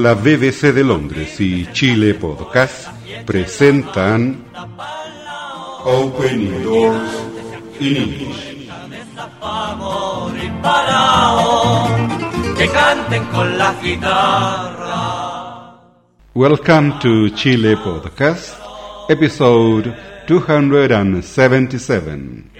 La BBC de Londres y Chile Podcast presentan Open Doors in English. Amor y parao, que canten con la guitarra. Welcome to Chile Podcast, episode 277.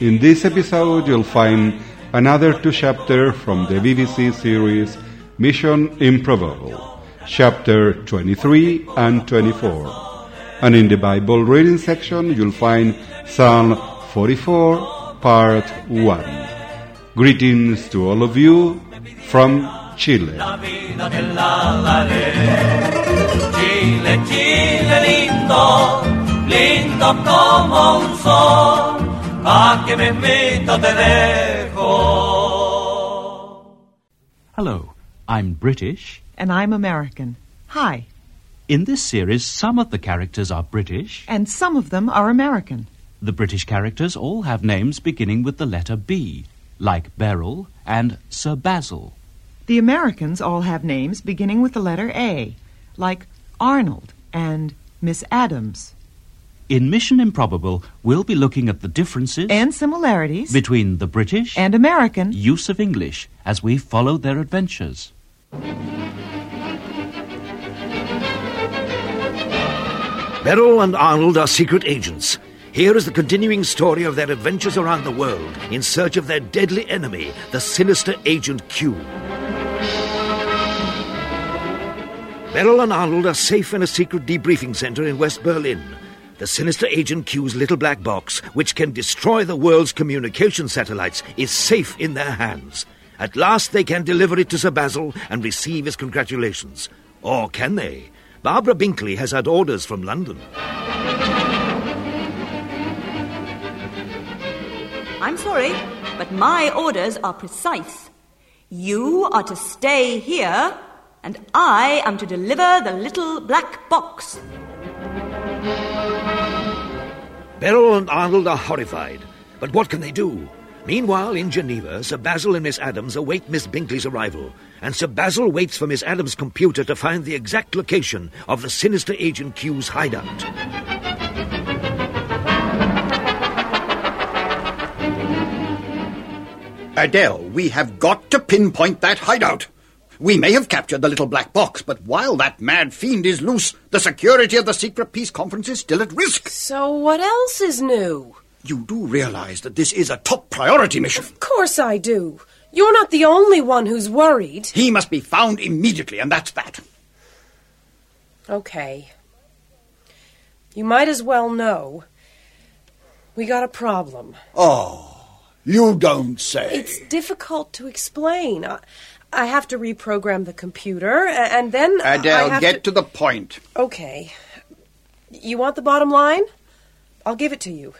In this episode, you'll find another two chapters from the BBC series Mission Improbable, chapter 23 and 24. And in the Bible reading section, you'll find Psalm 44, part 1. Greetings to all of you from Chile. La vida te la daré. Chile, Chile lindo, lindo como un sol, a que me invito te dejo. Hello, I'm British. And I'm American. Hi. In this series, some of the characters are British. And some of them are American. The British characters all have names beginning with the letter B, like Beryl and Sir Basil. The Americans all have names beginning with the letter A, like Arnold and Miss Adams. In Mission Improbable, we'll be looking at the differences And similarities. between the British and American. use of English as we follow their adventures. Beryl and Arnold are secret agents. Here is the continuing story of their adventures around the world in search of their deadly enemy, the sinister Agent Q. Beryl and Arnold are safe in a secret debriefing center in West Berlin. The sinister Agent Q's little black box, which can destroy the world's communication satellites, is safe in their hands. At last they can deliver it to Sir Basil and receive his congratulations. Or can they? Barbara Binkley has had orders from London. I'm sorry, but my orders are precise. You are to stay here, and I am to deliver the little black box. Beryl and Arnold are horrified. But what can they do? Meanwhile, in Geneva, Sir Basil and Miss Adams await Miss Binkley's arrival, and Sir Basil waits for Miss Adams' computer to find the exact location of the sinister Agent Q's hideout. Adele, we have got to pinpoint that hideout. We may have captured the little black box, but while that mad fiend is loose, the security of the secret peace conference is still at risk. So what else is new? You do realize that this is a top priority mission. Of course I do. You're not the only one who's worried. He must be found immediately, and that's that. Okay. You might as well know. We got a problem. Oh, you don't say. It's difficult to explain. I, I have to reprogram the computer, and then I Adele, get to... to the point. Okay. You want the bottom line? I'll give it to you.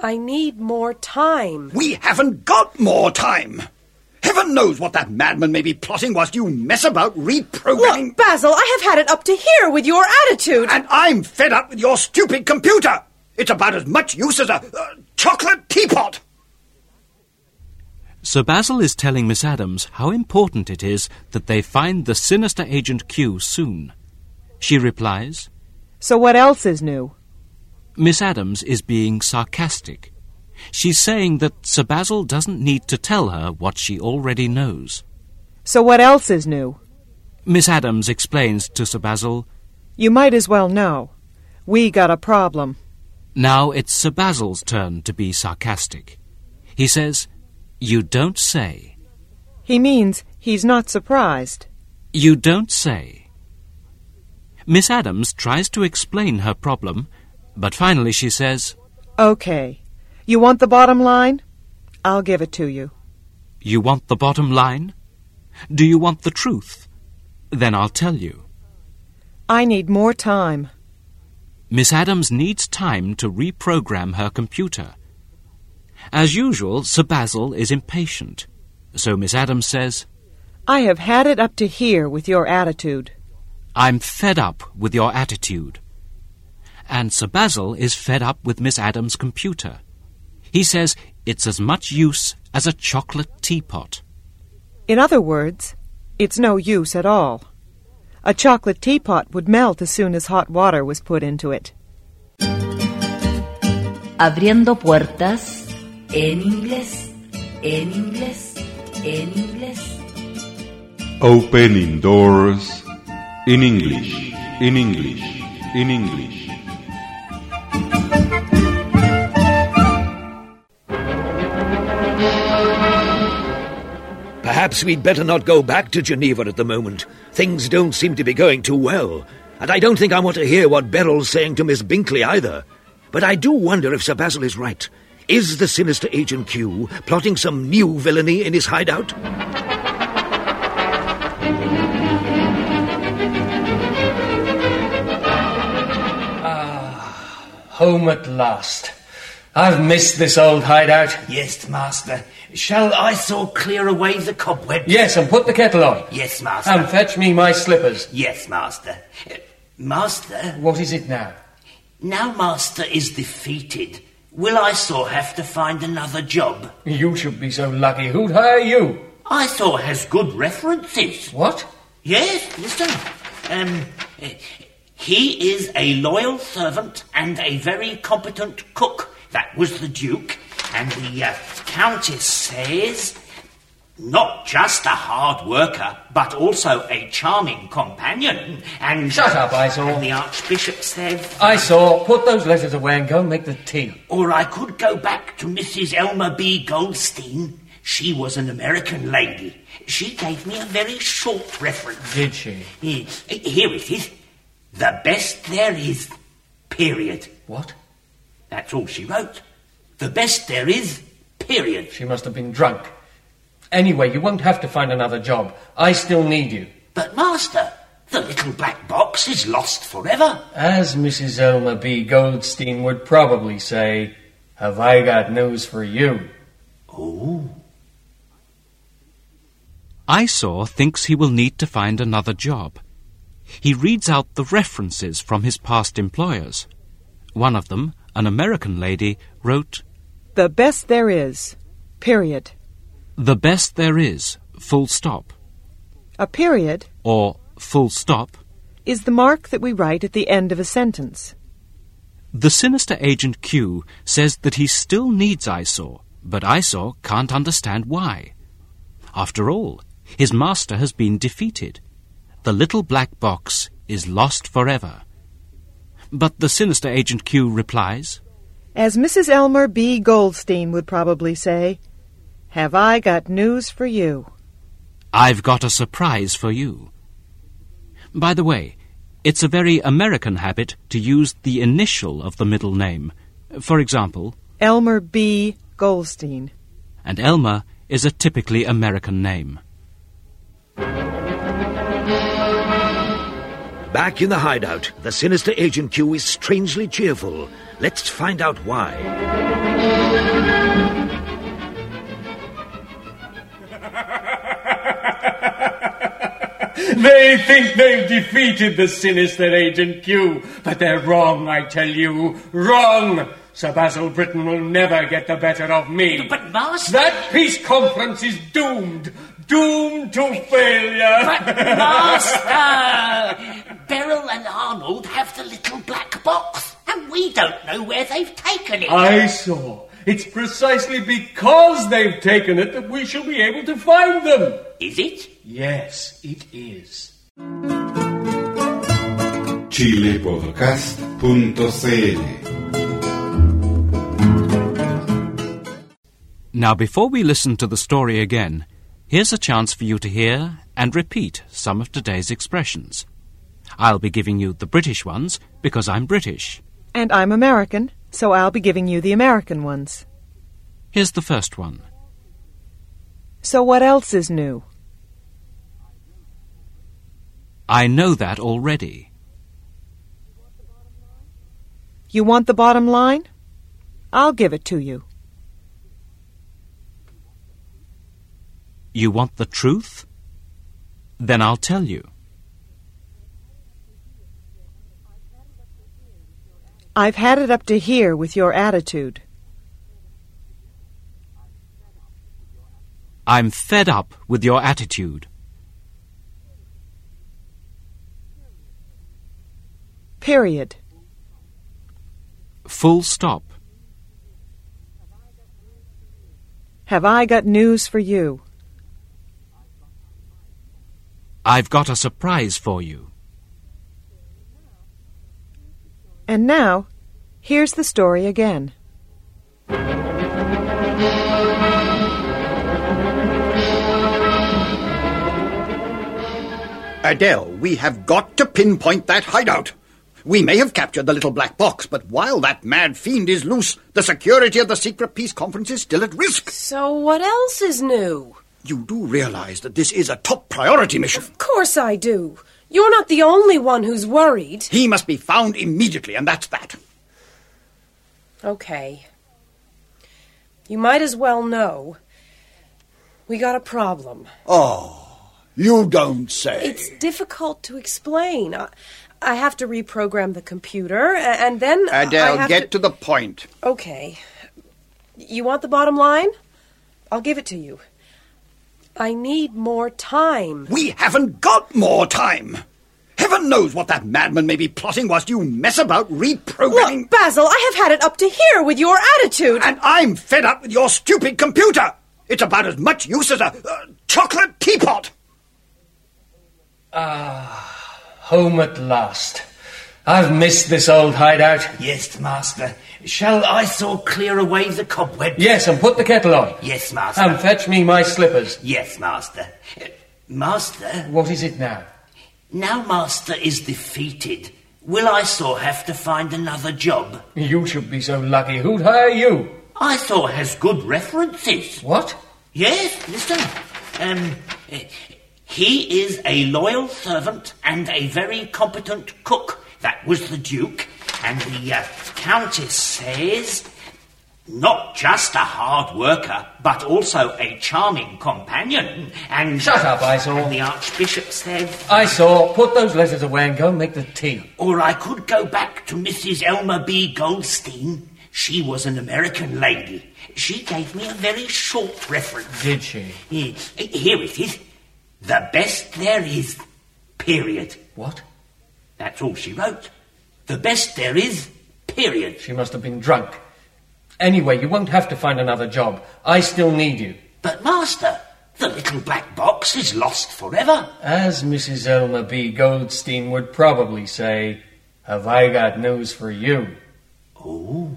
I need more time. We haven't got more time. Heaven knows what that madman may be plotting whilst you mess about reprogramming. Look, Basil, I have had it up to here with your attitude. And I'm fed up with your stupid computer. It's about as much use as a, a chocolate teapot. Sir Basil is telling Miss Adams how important it is that they find the sinister Agent Q soon. She replies, So what else is new? Miss Adams is being sarcastic. She's saying that Sir Basil doesn't need to tell her what she already knows. So what else is new? Miss Adams explains to Sir Basil, You might as well know. We got a problem. now it's Sir Basil's turn to be sarcastic. He says, You don't say. He means he's not surprised. You don't say. Miss Adams tries to explain her problem, but finally she says, Okay. You want the bottom line? I'll give it to you. You want the bottom line? Do you want the truth? Then I'll tell you. I need more time. Miss Adams needs time to reprogram her computer. As usual, Sir Basil is impatient. So Miss Adams says, I have had it up to here with your attitude. I'm fed up with your attitude. And Sir Basil is fed up with Miss Adams' computer. He says it's as much use as a chocolate teapot. In other words, it's no use at all. A chocolate teapot would melt as soon as hot water was put into it. Abriendo puertas en inglés, en inglés, en inglés. Opening doors in English, in English, in English. Perhaps we'd better not go back to Geneva at the moment. Things don't seem to be going too well. And I don't think I want to hear what Beryl's saying to Miss Binkley either. But I do wonder if Sir Basil is right. Is the sinister Agent Q plotting some new villainy in his hideout? Ah, home at last. I've missed this old hideout. Yes, master. Shall Eyesore clear away the cobwebs? Yes, and put the kettle on. Yes, master. And fetch me my slippers. Yes, master. Uh, master, What is it now? now master is defeated. Will Eyesore have to find another job? You should be so lucky. Who'd hire you? Eyesore has good references. What? Yes, listen. Um, he is a loyal servant and a very competent cook. That was the Duke. And the uh, Countess says not just a hard worker, but also a charming companion. And Shut up, Eyesore. And the Archbishop said, Eyesore. Put those letters away and go and make the tea. or I could go back to Mrs. Elmer B. Goldstein. She was an American lady. She gave me a very short reference. Did she? Yes. Here it is. The best there is. Period. What? That's all she wrote. The best there is. Period. She must have been drunk. Anyway, you won't have to find another job. I still need you. But, Master, the little black box is lost forever. As Mrs. Elmer B. Goldstein would probably say, have I got news for you? Oh. Eyesore thinks he will need to find another job. He reads out the references from his past employers. One of them, an American lady, wrote, The best there is. Period. The best there is, full stop, A period or full stop. is the mark that we write at the end of a sentence. The sinister agent Q says that he still needs Eyesore, but Eyesore can't understand why. After all, his master has been defeated. The little black box is lost forever. But the sinister agent Q replies, As Mrs. Elmer B. Goldstein would probably say, Have I got news for you? I've got a surprise for you. By the way, it's a very American habit to use the initial of the middle name. For example, Elmer B. Goldstein. and Elmer is a typically American name. Back in the hideout, the sinister Agent Q is strangely cheerful. Let's find out why. They think they've defeated the sinister Agent Q, but they're wrong, I tell you. Wrong! Sir Basil Britton will never get the better of me. But, Master... That peace conference is doomed. Doomed to failure. But, Master... Beryl and Arnold have the little black box, and we don't know where they've taken it. I saw. It's precisely because they've taken it that we shall be able to find them. Is it? Yes, it is. chilepodcast.cl Now, before we listen to the story again, here's a chance for you to hear and repeat some of today's expressions. I'll be giving you the British ones because I'm British. And I'm American, so I'll be giving you the American ones. Here's the first one. So what else is new? I know that already. You want the bottom line? I'll give it to you. You want the truth? Then I'll tell you. I've had it up to here with your attitude. I'm fed up with your attitude. Period. Full stop. Have I got news for you? I've got a surprise for you. And now, here's the story again. Adele, we have got to pinpoint that hideout. We may have captured the little black box, but while that mad fiend is loose, the security of the secret peace conference is still at risk. So what else is new? You do realize that this is a top priority mission. Of course I do. You're not the only one who's worried. He must be found immediately, and that's that. Okay. You might as well know. We got a problem. Oh, you don't say. It's difficult to explain. I, I have to reprogram the computer, and then. Adele, I have get to... to the point. Okay. You want the bottom line? I'll give it to you. I need more time. We haven't got more time. Heaven knows what that madman may be plotting whilst you mess about reprogramming. Look, Basil, I have had it up to here with your attitude. And I'm fed up with your stupid computer. It's about as much use as a uh, chocolate teapot. Ah, home at last. I've missed this old hideout. Yes, master. Shall Eyesore clear away the cobwebs? Yes, and put the kettle on. Yes, master. And fetch me my slippers. Yes, master. Uh, Master, What is it now? now master is defeated. Will Eyesore have to find another job? You should be so lucky. Who'd hire you? Eyesore has good references. What? Yes, listen. Um, he is a loyal servant and a very competent cook. That was the Duke. And the uh, Countess says not just a hard worker, but also a charming companion. And Shut up, Eyesore. And the Archbishop said, Eyesore. Put those letters away and go and make the tea. or I could go back to Mrs. Elmer B. Goldstein. She was an American lady. She gave me a very short reference. Did she? Yes. Here it is. The best there is. Period. What? That's all she wrote. The best there is. Period. She must have been drunk. Anyway, you won't have to find another job. I still need you. But, Master, the little black box is lost forever. As Mrs. Elmer B. Goldstein would probably say, have I got news for you? Oh.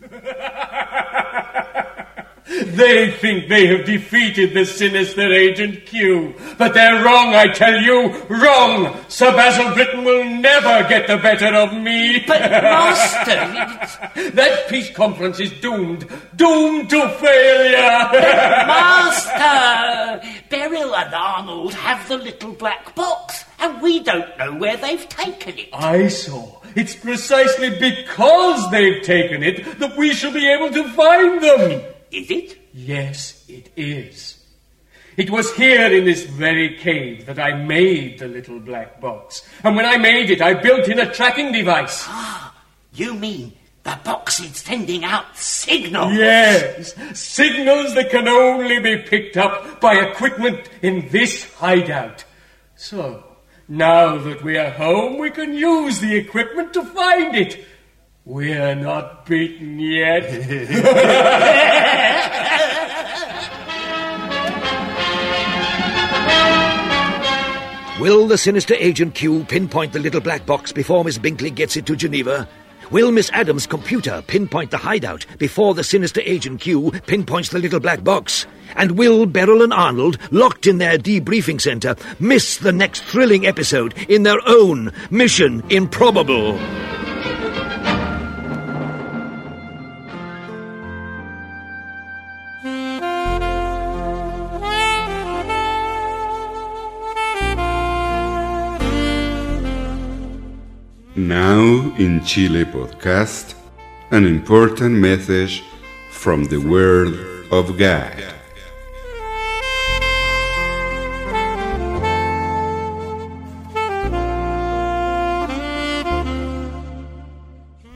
They think they have defeated the sinister Agent Q. But they're wrong, I tell you. Wrong! Sir Basil Britton will never get the better of me. But, Master, that peace conference is doomed. Doomed to failure. Master! Beryl and Arnold have the little black box, and we don't know where they've taken it. Eyesore. It's precisely because they've taken it that we shall be able to find them. Is it? Yes, it is. It was here in this very cave that I made the little black box. And when I made it, I built in a tracking device. Ah, you mean the box is sending out signals? Yes, signals that can only be picked up by equipment in this hideout. So, now that we are home, we can use the equipment to find it. We're not beaten yet. Will the sinister Agent Q pinpoint the little black box before Miss Binkley gets it to Geneva? Will Miss Adams' computer pinpoint the hideout before the sinister Agent Q pinpoints the little black box? And will Beryl and Arnold, locked in their debriefing center, miss the next thrilling episode in their own Mission Improbable? Now in Chile podcast, an important message from the Word of God.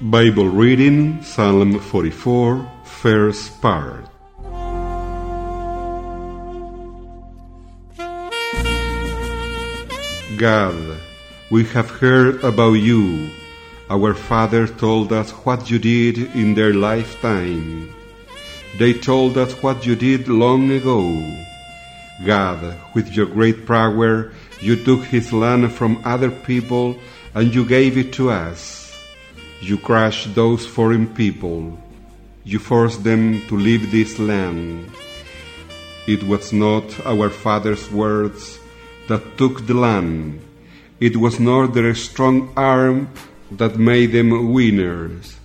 Bible reading Psalm 44, first part. God, we have heard about you. Our father told us what you did in their lifetime. They told us what you did long ago. God, with your great power, you took his land from other people and you gave it to us. You crushed those foreign people. You forced them to leave this land. It was not our father's words that took the land. It was not their strong arm that made them winners.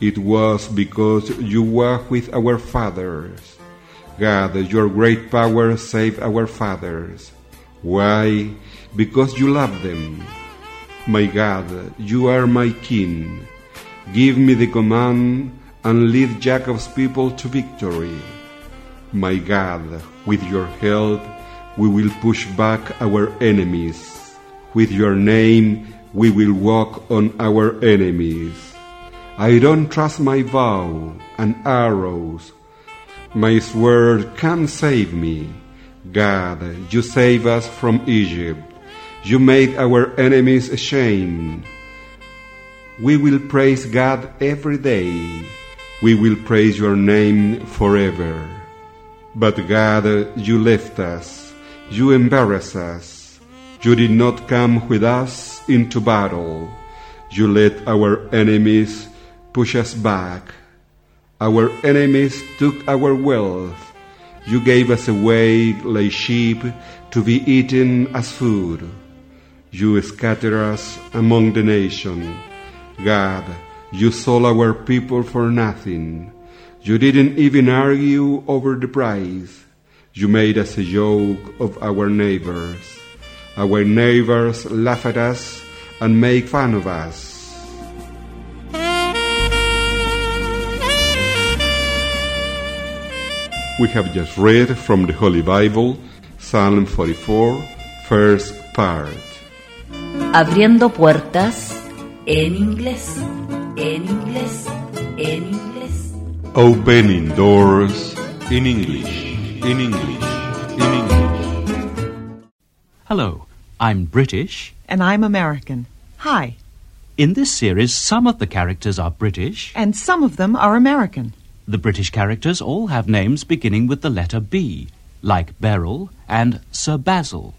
It was because you were with our fathers. God, your great power saved our fathers. Why? Because you love them. My God, you are my King. Give me the command and lead Jacob's people to victory. My God, with your help, we will push back our enemies. With your name, we will walk on our enemies. I don't trust my bow and arrows. My sword can't save me. God, you save us from Egypt. You made our enemies ashamed. We will praise God every day. We will praise your name forever. But God, you left us. You embarrass us. You did not come with us into battle. You let our enemies push us back. Our enemies took our wealth. You gave us away like sheep to be eaten as food. You scattered us among the nation. God, you sold our people for nothing. You didn't even argue over the price. You made us a joke of our neighbors. Uh, Our neighbors laugh at us and make fun of us. We have just read from the Holy Bible, Psalm 44, first part. Abriendo puertas en inglés, en inglés, en inglés. Opening doors in English, in English, in English. Hello, I'm British. And I'm American. Hi. In this series, some of the characters are British. And some of them are American. The British characters all have names beginning with the letter B, like Beryl and Sir Basil.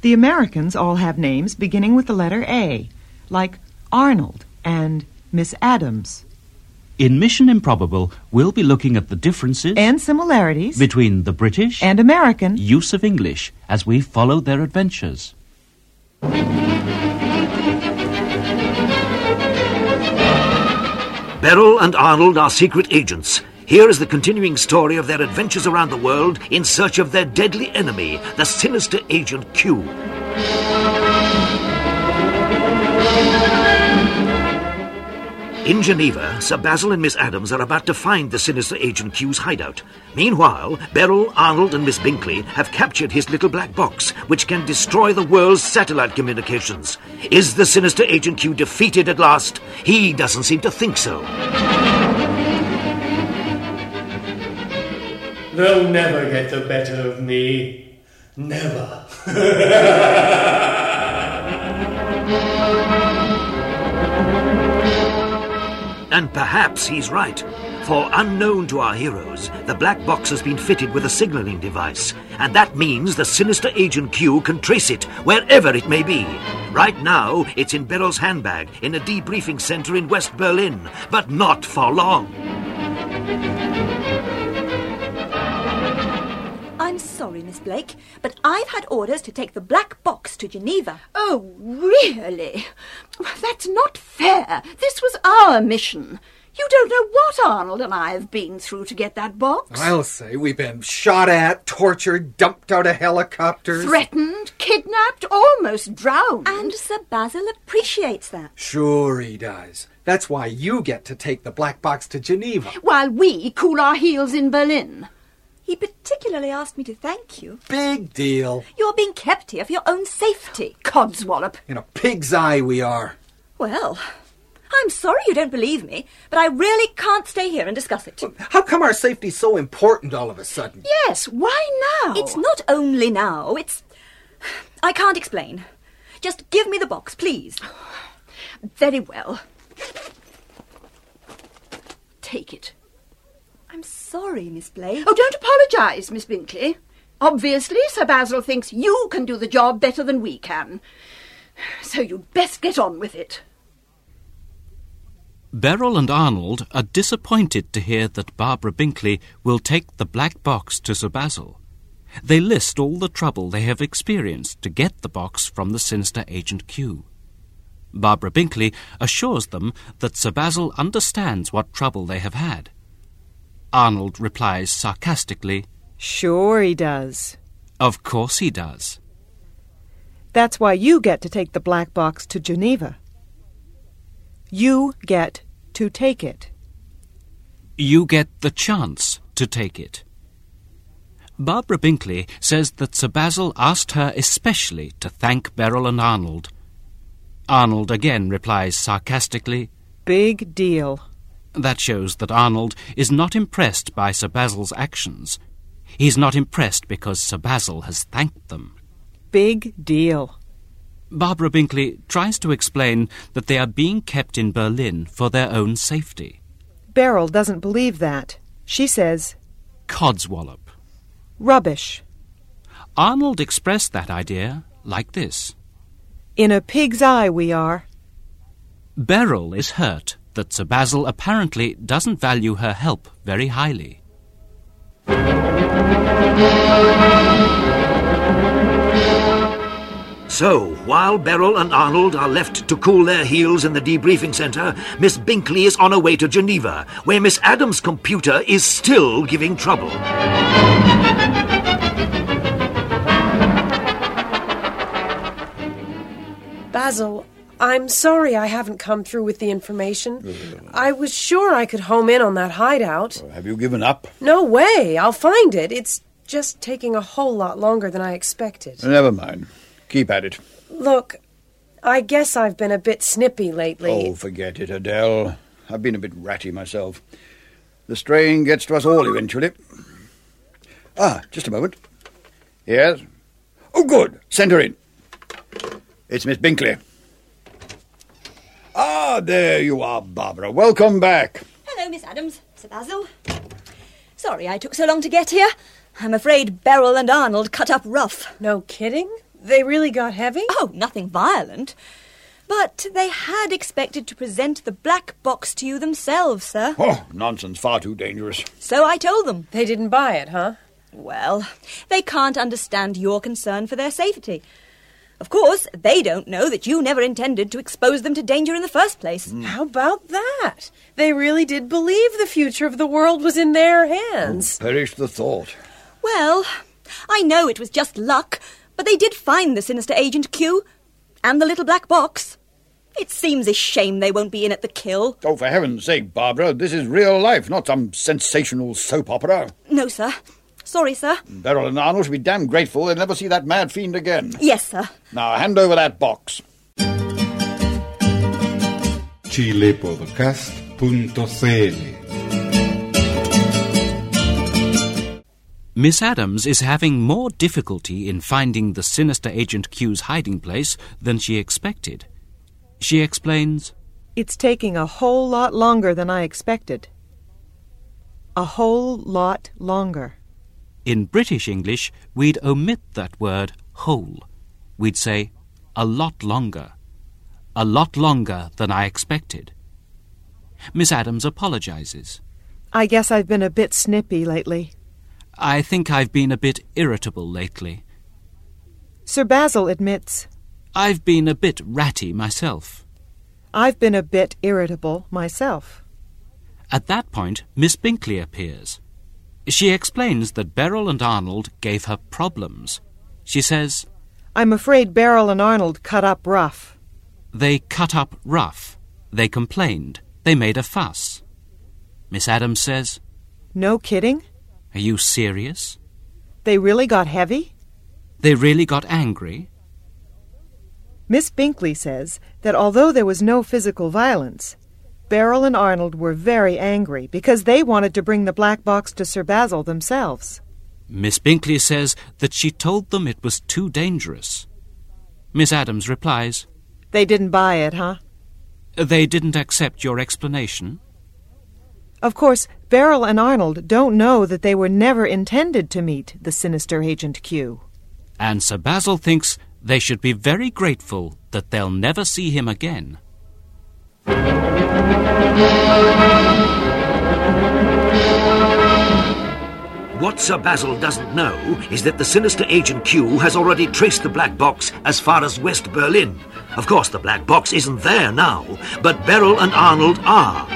The Americans all have names beginning with the letter A, like Arnold and Miss Adams. In Mission Improbable, we'll be looking at the differences And similarities between the British and American. use of English as we follow their adventures. Beryl and Arnold are secret agents. Here is the continuing story of their adventures around the world in search of their deadly enemy, the sinister Agent Q. In Geneva, Sir Basil and Miss Adams are about to find the sinister Agent Q's hideout. Meanwhile, Beryl, Arnold, and Miss Binkley have captured his little black box, which can destroy the world's satellite communications. Is the sinister Agent Q defeated at last? He doesn't seem to think so. They'll never get the better of me. Never. And perhaps he's right. For unknown to our heroes, the black box has been fitted with a signaling device, and that means the sinister Agent Q can trace it wherever it may be. Right now, it's in Beryl's handbag in a debriefing center in West Berlin, but not for long. Sorry, Miss Blake, but I've had orders to take the black box to Geneva. Oh, really? That's not fair. This was our mission. You don't know what Arnold and I have been through to get that box. I'll say we've been shot at, tortured, dumped out of helicopters. Threatened, kidnapped, almost drowned. And Sir Basil appreciates that. Sure he does. That's why you get to take the black box to Geneva. While we cool our heels in Berlin. He particularly asked me to thank you. Big deal. You're being kept here for your own safety. Codswallop. In a pig's eye we are. Well, I'm sorry you don't believe me, but I really can't stay here and discuss it. How come our safety's so important all of a sudden? Yes, why now? It's not only now, it's. I can't explain. Just give me the box, please. Very well. Take it. I'm sorry, Miss Blake. Oh, don't apologise, Miss Binkley. Obviously, Sir Basil thinks you can do the job better than we can. So you'd best get on with it. Beryl and Arnold are disappointed to hear that Barbara Binkley will take the black box to Sir Basil. They list all the trouble they have experienced to get the box from the sinister Agent Q. Barbara Binkley assures them that Sir Basil understands what trouble they have had. Arnold replies sarcastically, Sure he does. Of course he does. That's why you get to take the black box to Geneva. You get to take it. You get the chance to take it. Barbara Binkley says that Sir Basil asked her especially to thank Beryl and Arnold. Arnold again replies sarcastically, Big deal. That shows that Arnold is not impressed by Sir Basil's actions. He's not impressed because Sir Basil has thanked them. Big deal. Barbara Binkley tries to explain that they are being kept in Berlin for their own safety. Beryl doesn't believe that. She says, Codswallop. Rubbish. Arnold expressed that idea like this In a pig's eye we are. Beryl is hurt that Sir Basil apparently doesn't value her help very highly. So, while Beryl and Arnold are left to cool their heels in the debriefing centre, Miss Binkley is on her way to Geneva, where Miss Adams' computer is still giving trouble. Basil, I'm sorry I haven't come through with the information. I was sure I could home in on that hideout. Have you given up? No way. I'll find it. It's just taking a whole lot longer than I expected. Never mind. Keep at it. Look, I guess I've been a bit snippy lately. Oh, forget it, Adele. I've been a bit ratty myself. The strain gets to us all eventually. Ah, just a moment. Yes? Oh, good. Send her in. It's Miss Binkley. Ah, there you are, Barbara. Welcome back. Hello, Miss Adams. Sir Basil. Sorry I took so long to get here. I'm afraid Beryl and Arnold cut up rough. No kidding? They really got heavy? Oh, nothing violent. But they had expected to present the black box to you themselves, sir. Oh, nonsense. Far too dangerous. So I told them. They didn't buy it, huh? Well, they can't understand your concern for their safety. Of course, they don't know that you never intended to expose them to danger in the first place. Hmm. How about that? They really did believe the future of the world was in their hands. Oh, perish the thought. Well, I know it was just luck, but they did find the sinister Agent Q and the little black box. It seems a shame they won't be in at the kill. Oh, for heaven's sake, Barbara, this is real life, not some sensational soap opera. No, sir. Sorry, sir. Beryl and Arnold should be damn grateful they'll never see that mad fiend again. Yes, sir. Now, hand over that box. chilepodcast.cl Miss Adams is having more difficulty in finding the sinister Agent Q's hiding place than she expected. She explains, It's taking a whole lot longer than I expected. A whole lot longer. In British English, we'd omit that word whole. We'd say, a lot longer. A lot longer than I expected. Miss Adams apologizes. I guess I've been a bit snippy lately. I think I've been a bit irritable lately. Sir Basil admits. I've been a bit ratty myself. I've been a bit irritable myself. At that point, Miss Binkley appears. She explains that Beryl and Arnold gave her problems. She says, I'm afraid Beryl and Arnold cut up rough. They cut up rough. They complained. They made a fuss. Miss Adams says, No kidding? Are you serious? They really got heavy? They really got angry? Miss Binkley says that although there was no physical violence, Beryl and Arnold were very angry because they wanted to bring the black box to Sir Basil themselves. Miss Binkley says that she told them it was too dangerous. Miss Adams replies, They didn't buy it, huh? They didn't accept your explanation? Of course, Beryl and Arnold don't know that they were never intended to meet the sinister Agent Q. And Sir Basil thinks they should be very grateful that they'll never see him again. What Sir Basil doesn't know is that the sinister Agent Q has already traced the black box as far as West Berlin. Of course, the black box isn't there now, but Beryl and Arnold are.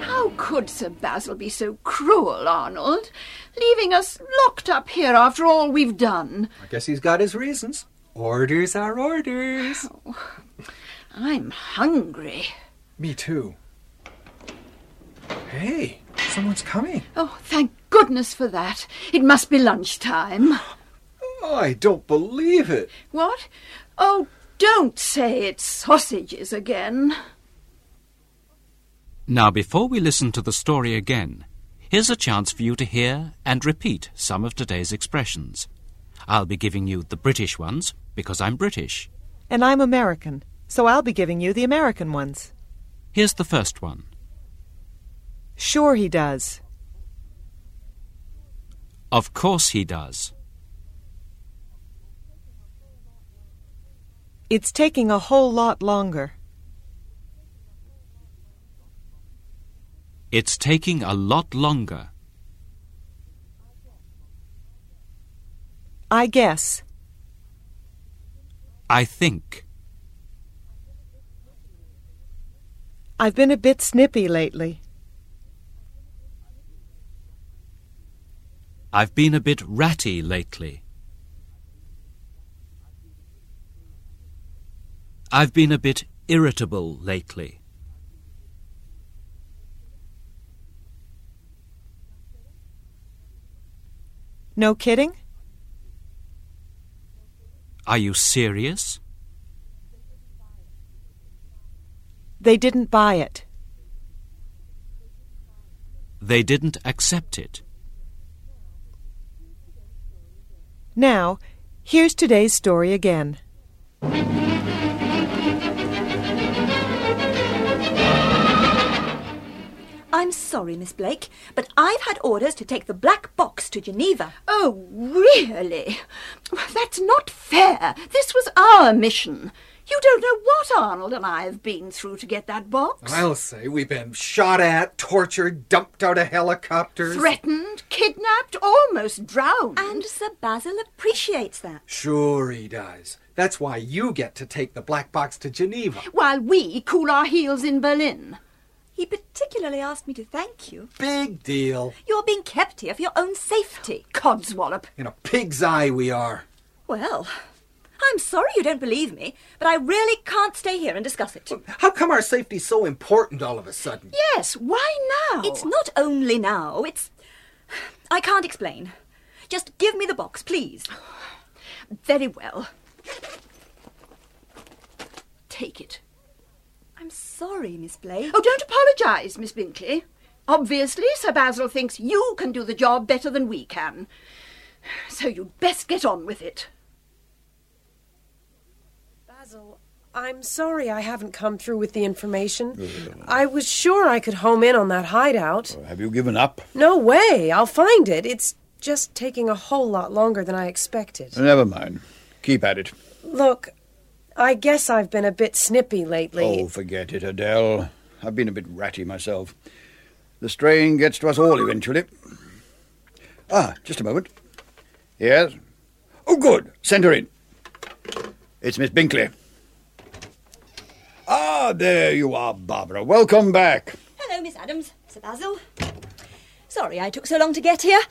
How could Sir Basil be so cruel, Arnold? Leaving us locked up here after all we've done. I guess he's got his reasons. Orders are orders. Oh, I'm hungry. Me too. Hey, someone's coming. Oh, thank goodness for that. It must be lunchtime. I don't believe it. What? Oh, don't say it's sausages again. Now, before we listen to the story again, here's a chance for you to hear and repeat some of today's expressions. I'll be giving you the British ones because I'm British. And I'm American, so I'll be giving you the American ones. Here's the first one. Sure he does. Of course he does. It's taking a whole lot longer. It's taking a lot longer. I guess. I think. I've been a bit snippy lately. I've been a bit ratty lately. I've been a bit irritable lately. No kidding? Are you serious? They didn't buy it. They didn't accept it. Now, here's today's story again. I'm sorry, Miss Blake, but I've had orders to take the black box to Geneva. Oh, really? That's not fair. This was our mission. You don't know what Arnold and I have been through to get that box. I'll say we've been shot at, tortured, dumped out of helicopters. Threatened, kidnapped, almost drowned. And Sir Basil appreciates that. Sure he does. That's why you get to take the black box to Geneva. While we cool our heels in Berlin. He particularly asked me to thank you. Big deal. You're being kept here for your own safety. Codswallop. In a pig's eye we are. Well, I'm sorry you don't believe me, but I really can't stay here and discuss it. How come our safety's so important all of a sudden? Yes, why now? It's not only now, it's. I can't explain. Just give me the box, please. Very well. Take it. I'm sorry, Miss Blake. Oh, don't apologise, Miss Binkley. Obviously, Sir Basil thinks you can do the job better than we can. So you'd best get on with it. Basil, I'm sorry I haven't come through with the information. I was sure I could home in on that hideout. Oh, have you given up? No way. I'll find it. It's just taking a whole lot longer than I expected. Never mind. Keep at it. Look, I guess I've been a bit snippy lately. Oh, forget it, Adele. I've been a bit ratty myself. The strain gets to us all eventually. Ah, just a moment. Yes? Oh, good. Send her in. It's Miss Binkley. Ah, there you are, Barbara. Welcome back. Hello, Miss Adams. Sir Basil. Sorry I took so long to get here.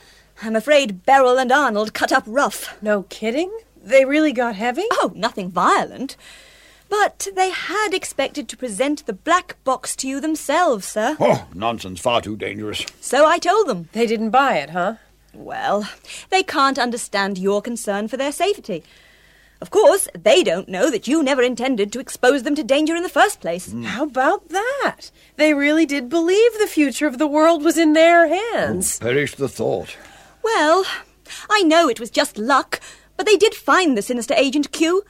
I'm afraid Beryl and Arnold cut up rough. No kidding? They really got heavy? Oh, nothing violent. But they had expected to present the black box to you themselves, sir. Oh, nonsense. Far too dangerous. So I told them. They didn't buy it, huh? Well, they can't understand your concern for their safety. Of course, they don't know that you never intended to expose them to danger in the first place. Hmm. How about that? They really did believe the future of the world was in their hands. Perish the thought. Well, I know it was just luck, but they did find the sinister Agent Q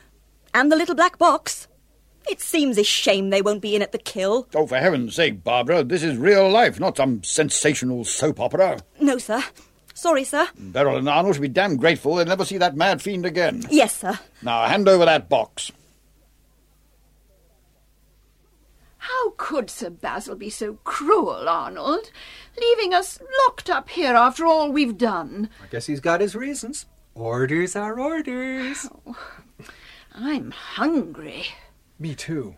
and the little black box. It seems a shame they won't be in at the kill. Oh, for heaven's sake, Barbara, this is real life, not some sensational soap opera. No, sir. Sorry, sir. Beryl and Arnold should be damn grateful they'll never see that mad fiend again. Yes, sir. Now, hand over that box. How could Sir Basil be so cruel, Arnold? Leaving us locked up here after all we've done. I guess he's got his reasons. Orders are orders. I'm hungry. Me too.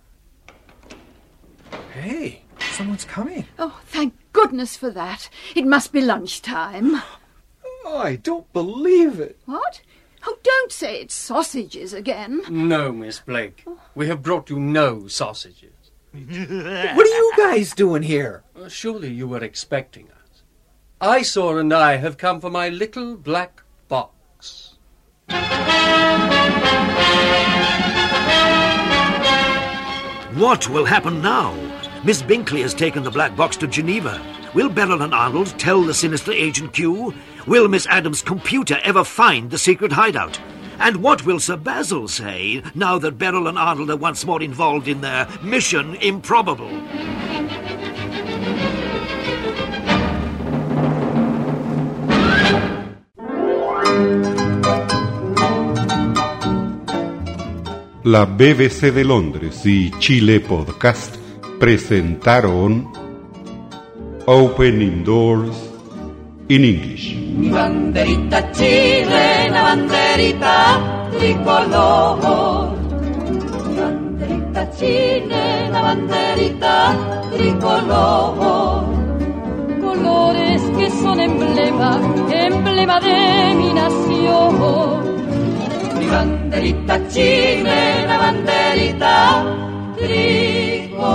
Hey, someone's coming. Oh, thank goodness for that. It must be lunchtime. Oh, I don't believe it. What? Oh, don't say it's sausages again. No, Miss Blake. We have brought you no sausages. What are you guys doing here? Uh, Surely you were expecting us. Eyesore and I have come for my little black box. What will happen now? Miss Binkley has taken the black box to Geneva. Will Beryl and Arnold tell the sinister Agent Q? Will Miss Adams' computer ever find the secret hideout? And what will Sir Basil say now that Beryl and Arnold are once more involved in their mission improbable? La BBC de Londres y Chile Podcast presentaron Opening Doors in English. Mi banderita chilena, banderita tricolor. Mi banderita chilena, banderita tricolor. Colores que son emblema, emblema de mi nación mi banderita chilena, banderita tricolor.